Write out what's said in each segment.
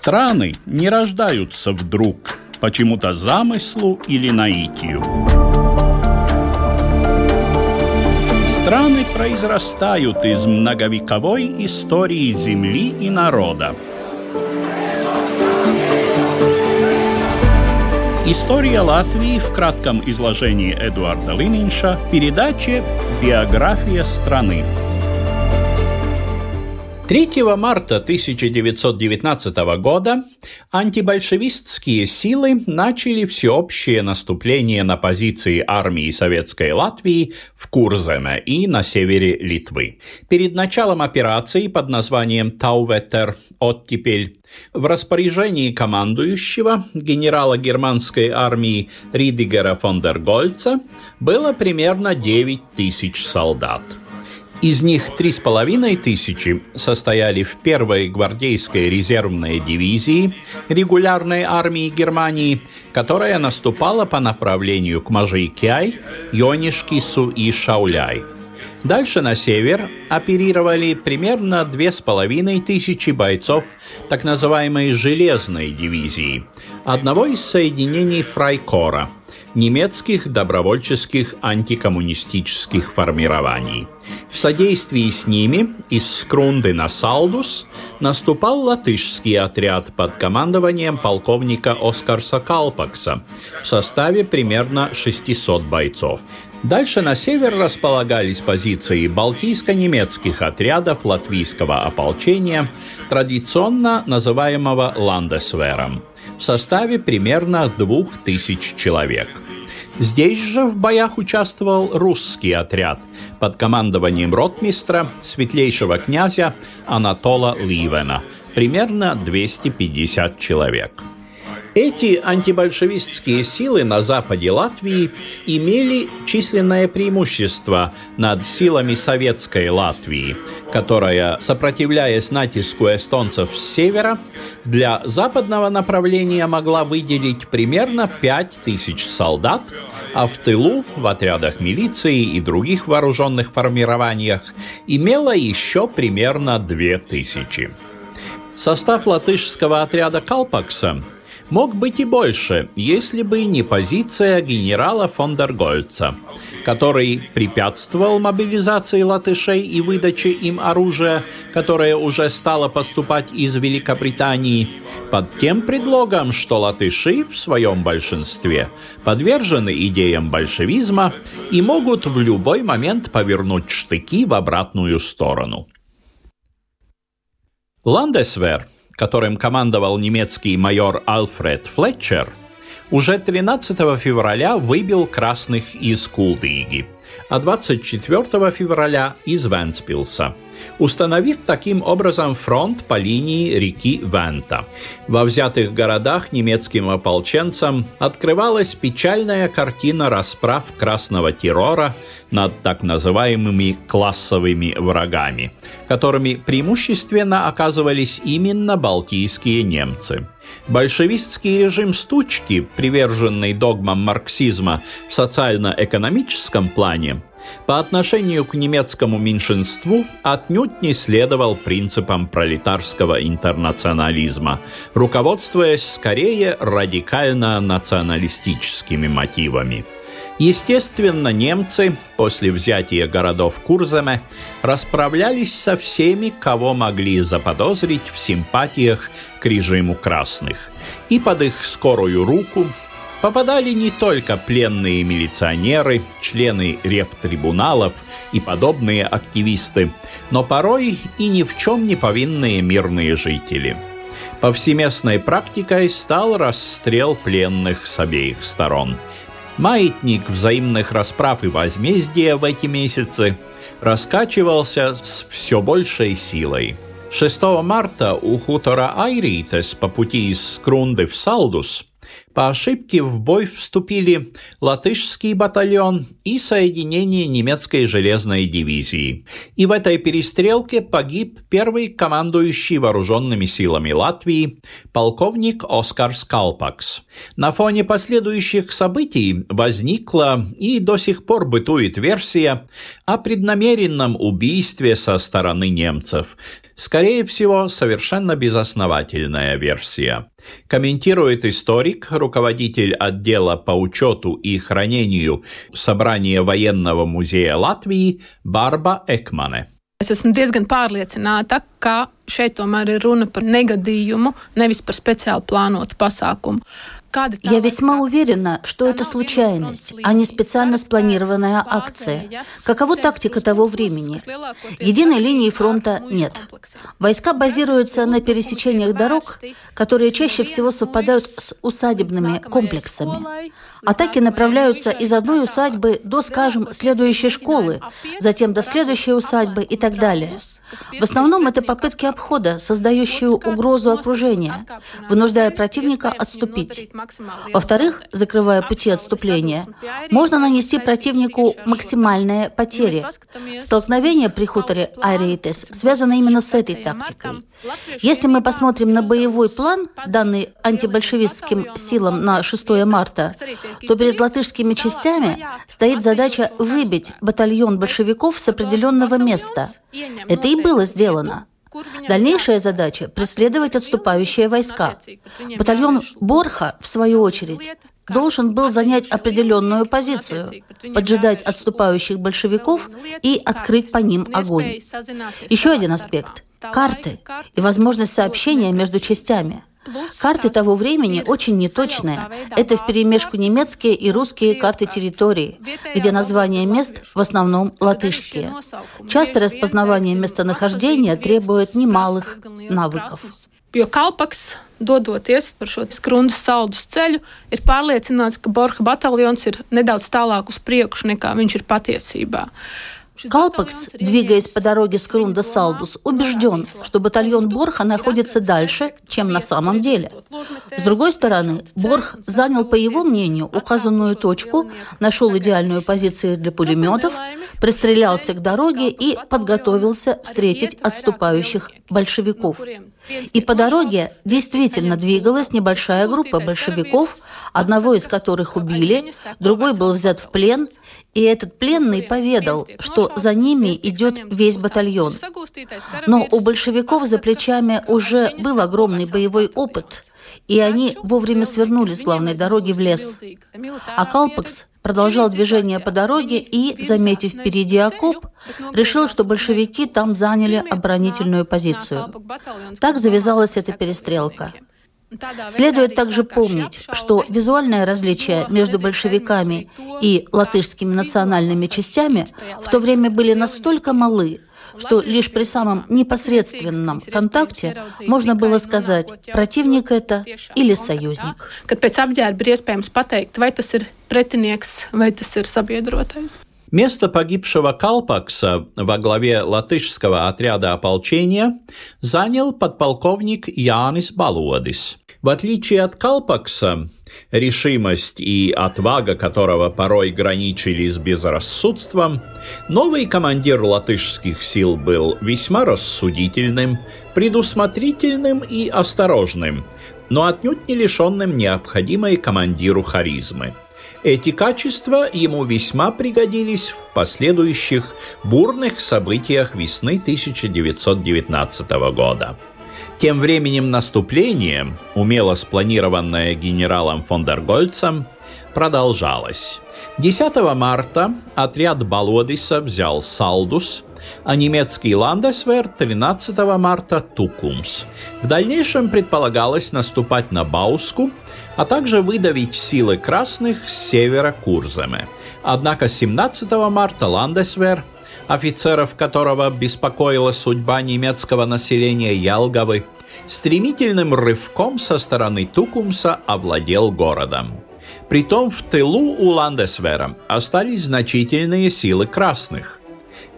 Страны не рождаются вдруг, почему-то замыслу или наитию. Страны произрастают из многовековой истории земли и народа. История Латвии в кратком изложении Эдуарда Лининша, передаче «Биография страны». 3 марта 1919 года антибольшевистские силы начали всеобщее наступление на позиции армии Советской Латвии в Курземе и на севере Литвы. Перед началом операции под названием «Тауветер. Оттепель» в распоряжении командующего генерала германской армии Ридигера фон дер Гольца было примерно 9 тысяч солдат – из них три с половиной тысячи состояли в первой гвардейской резервной дивизии регулярной армии Германии, которая наступала по направлению к Мажейкяй, Йонишкису и Шауляй. Дальше на север оперировали примерно две с половиной тысячи бойцов так называемой «железной дивизии», одного из соединений Фрайкора – немецких добровольческих антикоммунистических формирований. В содействии с ними из Скрунды на Салдус наступал латышский отряд под командованием полковника Оскарса Калпакса в составе примерно 600 бойцов. Дальше на север располагались позиции балтийско-немецких отрядов латвийского ополчения, традиционно называемого Ландесвером – в составе примерно двух тысяч человек. Здесь же в боях участвовал русский отряд под командованием ротмистра светлейшего князя Анатола Ливена, примерно 250 человек. Эти антибольшевистские силы на западе Латвии имели численное преимущество над силами советской Латвии, которая, сопротивляясь натиску эстонцев с севера, для западного направления могла выделить примерно 5000 солдат, а в тылу, в отрядах милиции и других вооруженных формированиях, имела еще примерно 2000. Состав латышского отряда «Калпакса» мог быть и больше, если бы не позиция генерала фон дер Гольца, который препятствовал мобилизации латышей и выдаче им оружия, которое уже стало поступать из Великобритании, под тем предлогом, что латыши в своем большинстве подвержены идеям большевизма и могут в любой момент повернуть штыки в обратную сторону. Ландесвер – которым командовал немецкий майор Альфред Флетчер, уже 13 февраля выбил красных из Кулдиги, а 24 февраля из Венспилса – установив таким образом фронт по линии реки Вента. Во взятых городах немецким ополченцам открывалась печальная картина расправ красного террора над так называемыми классовыми врагами, которыми преимущественно оказывались именно балтийские немцы. Большевистский режим стучки, приверженный догмам марксизма в социально-экономическом плане, по отношению к немецкому меньшинству отнюдь не следовал принципам пролетарского интернационализма, руководствуясь скорее радикально-националистическими мотивами. Естественно, немцы после взятия городов Курзаме расправлялись со всеми, кого могли заподозрить в симпатиях к режиму красных, и под их скорую руку попадали не только пленные милиционеры, члены рефтрибуналов и подобные активисты, но порой и ни в чем не повинные мирные жители. Повсеместной практикой стал расстрел пленных с обеих сторон. Маятник взаимных расправ и возмездия в эти месяцы раскачивался с все большей силой. 6 марта у хутора Айритес по пути из Скрунды в Салдус – По ошибке в бой вступили латышский батальон и соединение немецкой железной дивизии. И в этой перестрелке погиб первый командующий вооруженными силами Латвии полковник Оскар Скалпакс. На фоне последующих событий возникла и до сих пор бытует версия о преднамеренном убийстве со стороны немцев – Скорее всего, совершенно безосновательная версия. Комментирует историк, руководитель отдела по учету и хранению Собрания военного музея Латвии Барба Экмане. Es esmu diezgan pārliecināta, ka šeit tomēr ir runa par negadījumu, nevis par speciāli plānotu pasākumu. Я весьма уверена, что это случайность, а не специально спланированная акция. Каково тактика того времени? Единой линии фронта нет. Войска базируются на пересечениях дорог, которые чаще всего совпадают с усадебными комплексами. Атаки направляются из одной усадьбы до, скажем, следующей школы, затем до следующей усадьбы и так далее. В основном это попытки обхода, создающие угрозу окружения, вынуждая противника отступить. Во-вторых, закрывая пути отступления, можно нанести противнику максимальные потери. Столкновение при хуторе Айрейтес связано именно с этой тактикой. Если мы посмотрим на боевой план, данный антибольшевистским силам на 6 марта, то перед латышскими частями стоит задача выбить батальон большевиков с определенного места. Это и было сделано. Дальнейшая задача – преследовать отступающие войска. Батальон Борха, в свою очередь, должен был занять определенную позицию, поджидать отступающих большевиков и открыть по ним огонь. Еще один аспект – карты и возможность сообщения между частями – Карты того времени очень неточные. Это вперемешку немецкие и русские карты территории, где названия мест в основном латышские. Часто распознавание местонахождения требует немалых навыков. Dodoties par šo skrundas saldus ceļu, ir pārliecināts, ka Borha bataljons ir nedaudz tālāk uz priekšu nekā viņš ir patiesībā. Калпакс, двигаясь по дороге с Крунда Салдус, убежден, что батальон Борха находится дальше, чем на самом деле. С другой стороны, Борх занял, по его мнению, указанную точку, нашел идеальную позицию для пулеметов, пристрелялся к дороге и подготовился встретить отступающих большевиков. И по дороге действительно двигалась небольшая группа большевиков, одного из которых убили, другой был взят в плен, и этот пленный поведал, что за ними идет весь батальон. Но у большевиков за плечами уже был огромный боевой опыт, и они вовремя свернули с главной дороги в лес. А Калпакс продолжал движение по дороге и, заметив впереди окоп, решил, что большевики там заняли оборонительную позицию. Так завязалась эта перестрелка. Следует также помнить, что визуальное различие между большевиками и латышскими национальными частями в то время были настолько малы, что лишь при самом непосредственном контакте можно было сказать, противник это или союзник. Kad pēc apģērba ir iespējams pateikt, vai tas ir pretinieks vai tas ir sabiedrotais. Место погибшего Калпакса во главе латышского отряда ополчения занял подполковник Янис Балодис. В отличие от Калпакса, решимость и отвага которого порой граничили с безрассудством, новый командир латышских сил был весьма рассудительным, предусмотрительным и осторожным, но отнюдь не лишенным необходимой командиру харизмы – эти качества ему весьма пригодились в последующих бурных событиях весны 1919 года. Тем временем наступление, умело спланированное генералом фон дер Гольцем, продолжалось. 10 марта отряд Балодиса взял Салдус, а немецкий Ландесвер 13 марта Тукумс. В дальнейшем предполагалось наступать на Бауску, а также выдавить силы красных с севера Курземе. Однако 17 марта Ландесвер, офицеров которого беспокоила судьба немецкого населения Ялговы, стремительным рывком со стороны Тукумса овладел городом. Притом в тылу у Ландесвера остались значительные силы красных.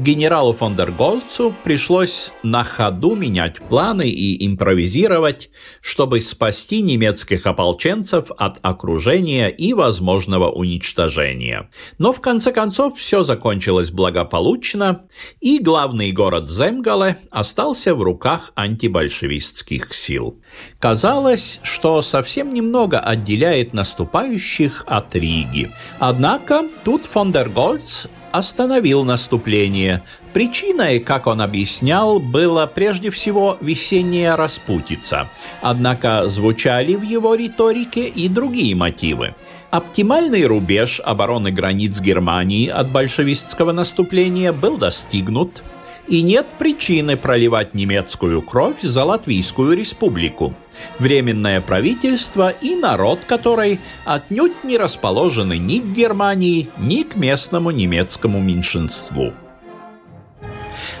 Генералу фон дер Гольцу пришлось на ходу менять планы и импровизировать, чтобы спасти немецких ополченцев от окружения и возможного уничтожения. Но в конце концов все закончилось благополучно, и главный город Земгале остался в руках антибольшевистских сил. Казалось, что совсем немного отделяет наступающих от Риги. Однако тут фон дер Гольц остановил наступление. Причиной, как он объяснял, было прежде всего весенняя распутица. Однако звучали в его риторике и другие мотивы. Оптимальный рубеж обороны границ Германии от большевистского наступления был достигнут – и нет причины проливать немецкую кровь за Латвийскую республику. Временное правительство и народ которой отнюдь не расположены ни к Германии, ни к местному немецкому меньшинству.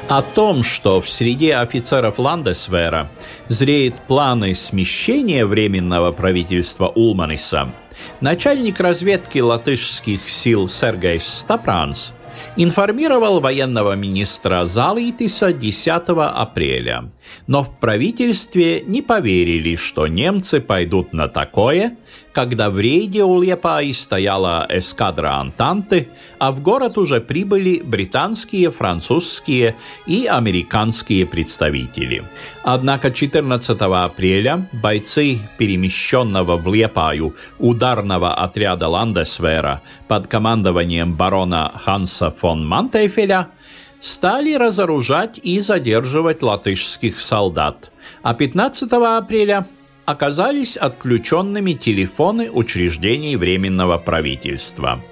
О том, что в среде офицеров Ландесвера зреет планы смещения Временного правительства Улманиса, начальник разведки латышских сил Сергейс Стапранс – информировал военного министра Залитиса 10 апреля. Но в правительстве не поверили, что немцы пойдут на такое, когда в рейде у Лепаи стояла эскадра Антанты, а в город уже прибыли британские, французские и американские представители. Однако 14 апреля бойцы перемещенного в Лепаю ударного отряда Ландесвера под командованием барона Ханса фон Мантейфеля стали разоружать и задерживать латышских солдат, а 15 апреля оказались отключенными телефоны учреждений Временного правительства.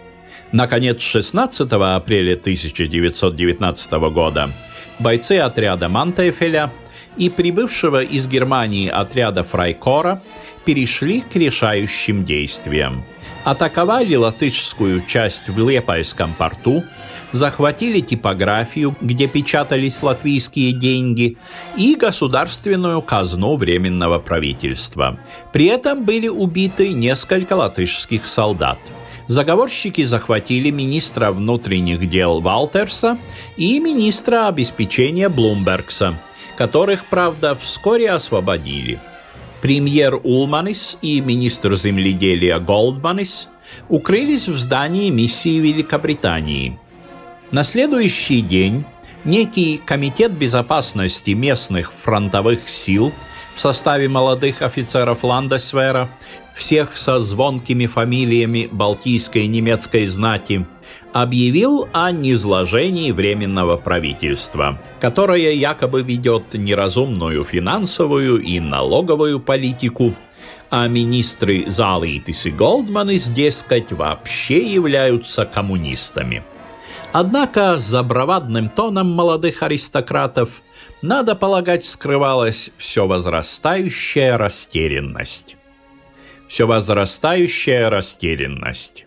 Наконец, 16 апреля 1919 года бойцы отряда Мантефеля и прибывшего из Германии отряда Фрайкора перешли к решающим действиям. Атаковали латышскую часть в Лепайском порту – захватили типографию, где печатались латвийские деньги, и государственную казну Временного правительства. При этом были убиты несколько латышских солдат. Заговорщики захватили министра внутренних дел Валтерса и министра обеспечения Блумбергса, которых, правда, вскоре освободили. Премьер Улманис и министр земледелия Голдманис укрылись в здании миссии Великобритании – на следующий день некий комитет безопасности местных фронтовых сил в составе молодых офицеров Ландесвера, всех со звонкими фамилиями балтийской немецкой знати, объявил о низложении Временного правительства, которое якобы ведет неразумную финансовую и налоговую политику, а министры Залитис и Голдманис, дескать, вообще являются коммунистами – Однако за бравадным тоном молодых аристократов, надо полагать, скрывалась все возрастающая растерянность. Все возрастающая растерянность.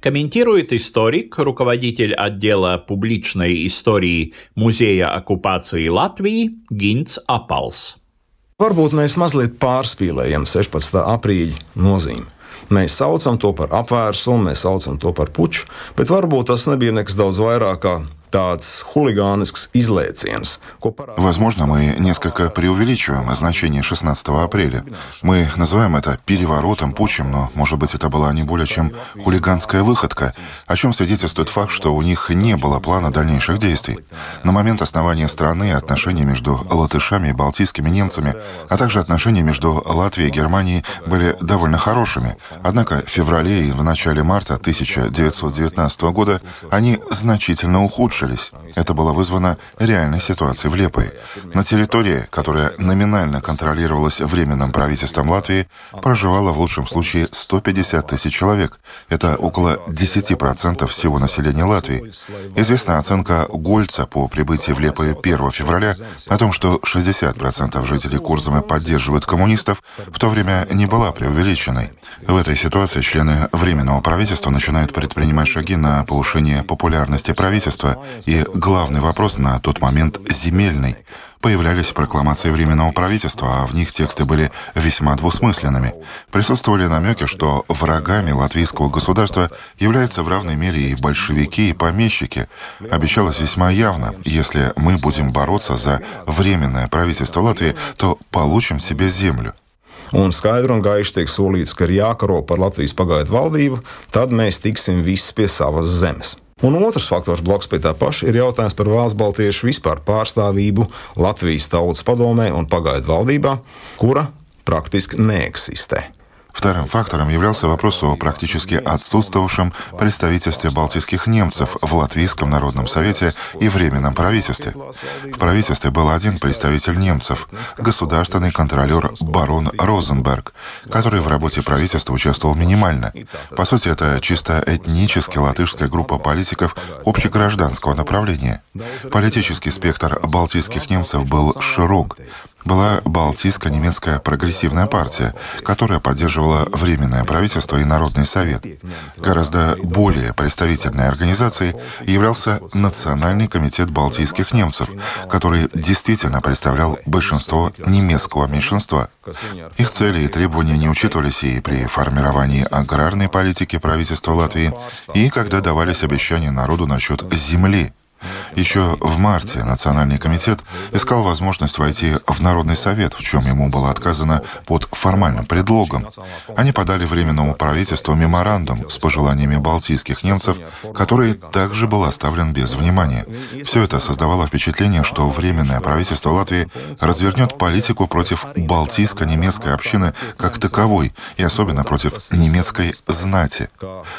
Комментирует историк, руководитель отдела публичной истории Музея оккупации Латвии Гинц Апалс. Varbūt mēs mazliet pārspīlējam 16. aprīļa nozīmi. Mēs saucam to par apvērsumu, mēs saucam to par puču, bet varbūt tas nebija nekas daudz vairāk kā tāds хулиганисks излēciens. Возможно, мы несколько преувеличиваем значение 16 апреля. Мы называем это переворотом, путчем, но, может быть, это была не более чем хулиганская выходка, о чем свидетельствует факт, что у них не было плана дальнейших действий. На момент основания страны отношения между латышами и балтийскими немцами, а также отношения между Латвией и Германией были довольно хорошими. Однако в феврале и в начале марта 1919 года они значительно ухудшились ухудшились. Это было вызвано реальной ситуацией в Лепой. На территории, которая номинально контролировалась Временным правительством Латвии, проживало в лучшем случае 150 тысяч человек. Это около 10% всего населения Латвии. Известна оценка Гольца по прибытии в Лепое 1 февраля о том, что 60% жителей Курзамы поддерживают коммунистов, в то время не была преувеличенной. В этой ситуации члены Временного правительства начинают предпринимать шаги на повышение популярности правительства, и главный вопрос на тот момент земельный. появлялись прокламации Временного правительства, а в них тексты были весьма двусмысленными. Присутствовали намеки, что врагами латвийского государства являются в равной мере и большевики, и помещики. Обещалось весьма явно, если мы будем бороться за Временное правительство Латвии, то получим себе землю. Un skaidri un gaiši tiek solīts, ka ir jākaro par Latvijas pagaidu valdību, tad mēs tiksim visi pie savas zemes. Un otrs faktors blakus pie tā paša ir jautājums par valsts baltiešu vispār pārstāvību Latvijas tautas padomē un pagaidu valdībā, kura praktiski neeksistē. Вторым фактором являлся вопрос о практически отсутствовавшем представительстве балтийских немцев в Латвийском народном совете и Временном правительстве. В правительстве был один представитель немцев, государственный контролер барон Розенберг, который в работе правительства участвовал минимально. По сути, это чисто этнически латышская группа политиков общегражданского направления. Политический спектр балтийских немцев был широк была Балтийско-немецкая прогрессивная партия, которая поддерживала Временное правительство и Народный совет. Гораздо более представительной организацией являлся Национальный комитет балтийских немцев, который действительно представлял большинство немецкого меньшинства. Их цели и требования не учитывались и при формировании аграрной политики правительства Латвии, и когда давались обещания народу насчет земли, еще в марте Национальный комитет искал возможность войти в Народный совет, в чем ему было отказано под формальным предлогом. Они подали Временному правительству меморандум с пожеланиями балтийских немцев, который также был оставлен без внимания. Все это создавало впечатление, что Временное правительство Латвии развернет политику против балтийско-немецкой общины как таковой, и особенно против немецкой знати.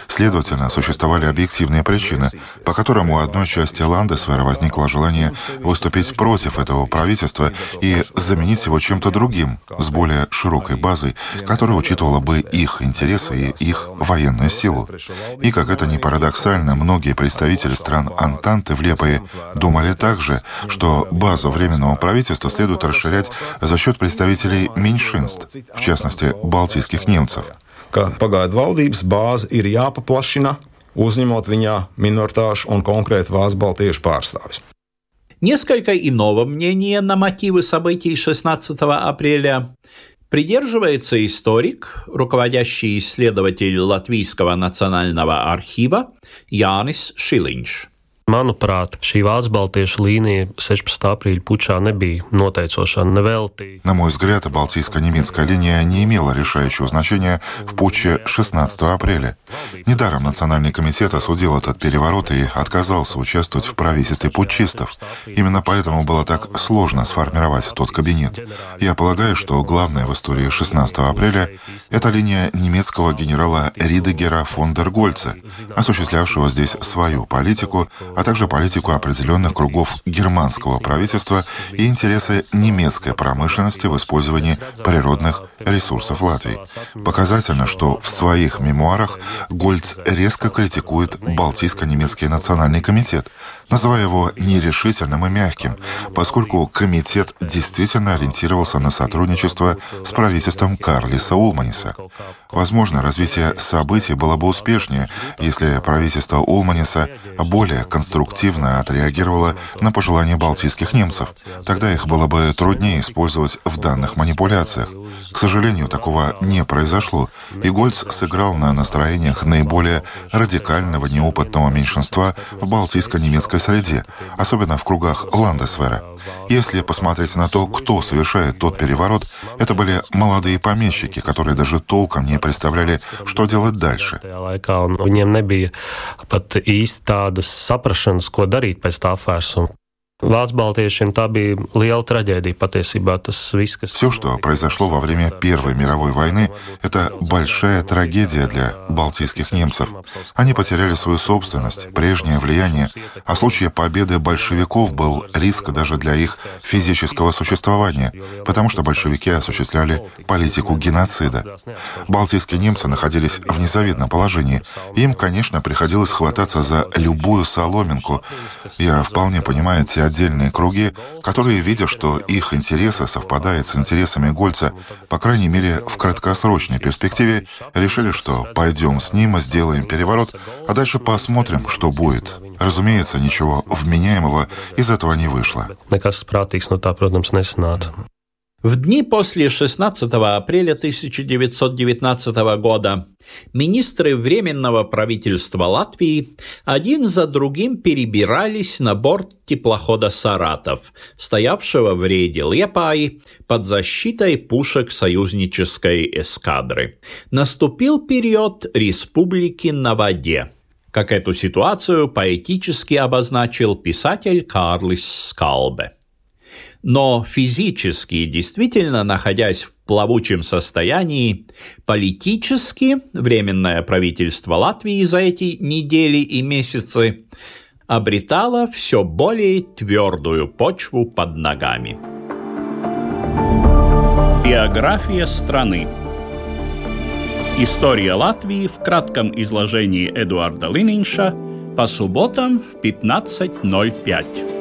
Следовательно, существовали объективные причины, по которым у одной части Ландесвера возникло желание выступить против этого правительства и заменить его чем-то другим, с более широкой базой, которая учитывала бы их интересы и их военную силу. И, как это ни парадоксально, многие представители стран Антанты в Лепое думали также, что базу Временного правительства следует расширять за счет представителей меньшинств, в частности, балтийских немцев. ka pagaidu valdības bāze ir jāpaplašina, uzņemot viņā minoritāšu un konkrēti Vācu Baltiešu pārstāvis. Несколько иного мнения на мотивы событий 16 апреля придерживается историк, руководящий исследователь Латвийского национального архива Янис Шилинш. Manuprāt, šī Vācu Baltiešu līnija 16. апреля путча nebija нотейцоша, невелти. На мой взгляд, Балтийско-немецкая линия не имела решающего значения в путче 16 апреля. Недаром Национальный комитет осудил этот переворот и отказался участвовать в правительстве путчистов. Именно поэтому было так сложно сформировать тот кабинет. Я полагаю, что главное в истории 16 апреля — это линия немецкого генерала Ридегера фон дер Гольца, осуществлявшего здесь свою политику, а также политику определенных кругов германского правительства и интересы немецкой промышленности в использовании природных ресурсов Латвии. Показательно, что в своих мемуарах Гольц резко критикует Балтийско-немецкий национальный комитет, называя его нерешительным и мягким, поскольку комитет действительно ориентировался на сотрудничество с правительством Карлиса Улманиса. Возможно, развитие событий было бы успешнее, если правительство Улманиса более конструктивно отреагировало на пожелания балтийских немцев. Тогда их было бы труднее использовать в данных манипуляциях. К сожалению, такого не произошло, и Гольц сыграл на настроениях наиболее радикального неопытного меньшинства в балтийско-немецкой среде, особенно в кругах Ландесвера. Если посмотреть на то, кто совершает тот переворот, это были молодые помещики, которые даже толком не представляли, что делать дальше. Viņiem nebija pat īsti tādas. Baltiešiem tā bija liela traģēdija patiesībā. Tas viss, kas... Все, что произошло во время Первой мировой войны, это большая трагедия для балтийских немцев. Они потеряли свою собственность, прежнее влияние, а в случае победы большевиков был риск даже для их физического существования, потому что большевики осуществляли политику геноцида. Балтийские немцы находились в незавидном положении. Им, конечно, приходилось хвататься за любую соломинку. Я вполне понимаю те отдельные круги, которые, видя, что их интересы совпадают с интересами Гольца, по крайней мере, в краткосрочной перспективе, решили, что пойдем с ним, сделаем переворот, а дальше посмотрим, что будет. Разумеется, ничего вменяемого из этого не вышло. В дни после 16 апреля 1919 года министры Временного правительства Латвии один за другим перебирались на борт теплохода «Саратов», стоявшего в рейде Лепаи под защитой пушек союзнической эскадры. Наступил период республики на воде как эту ситуацию поэтически обозначил писатель Карлис Скалбе. Но физически, действительно находясь в плавучем состоянии, политически Временное правительство Латвии за эти недели и месяцы обретало все более твердую почву под ногами. Биография страны История Латвии в кратком изложении Эдуарда Лининша по субботам в 15.05.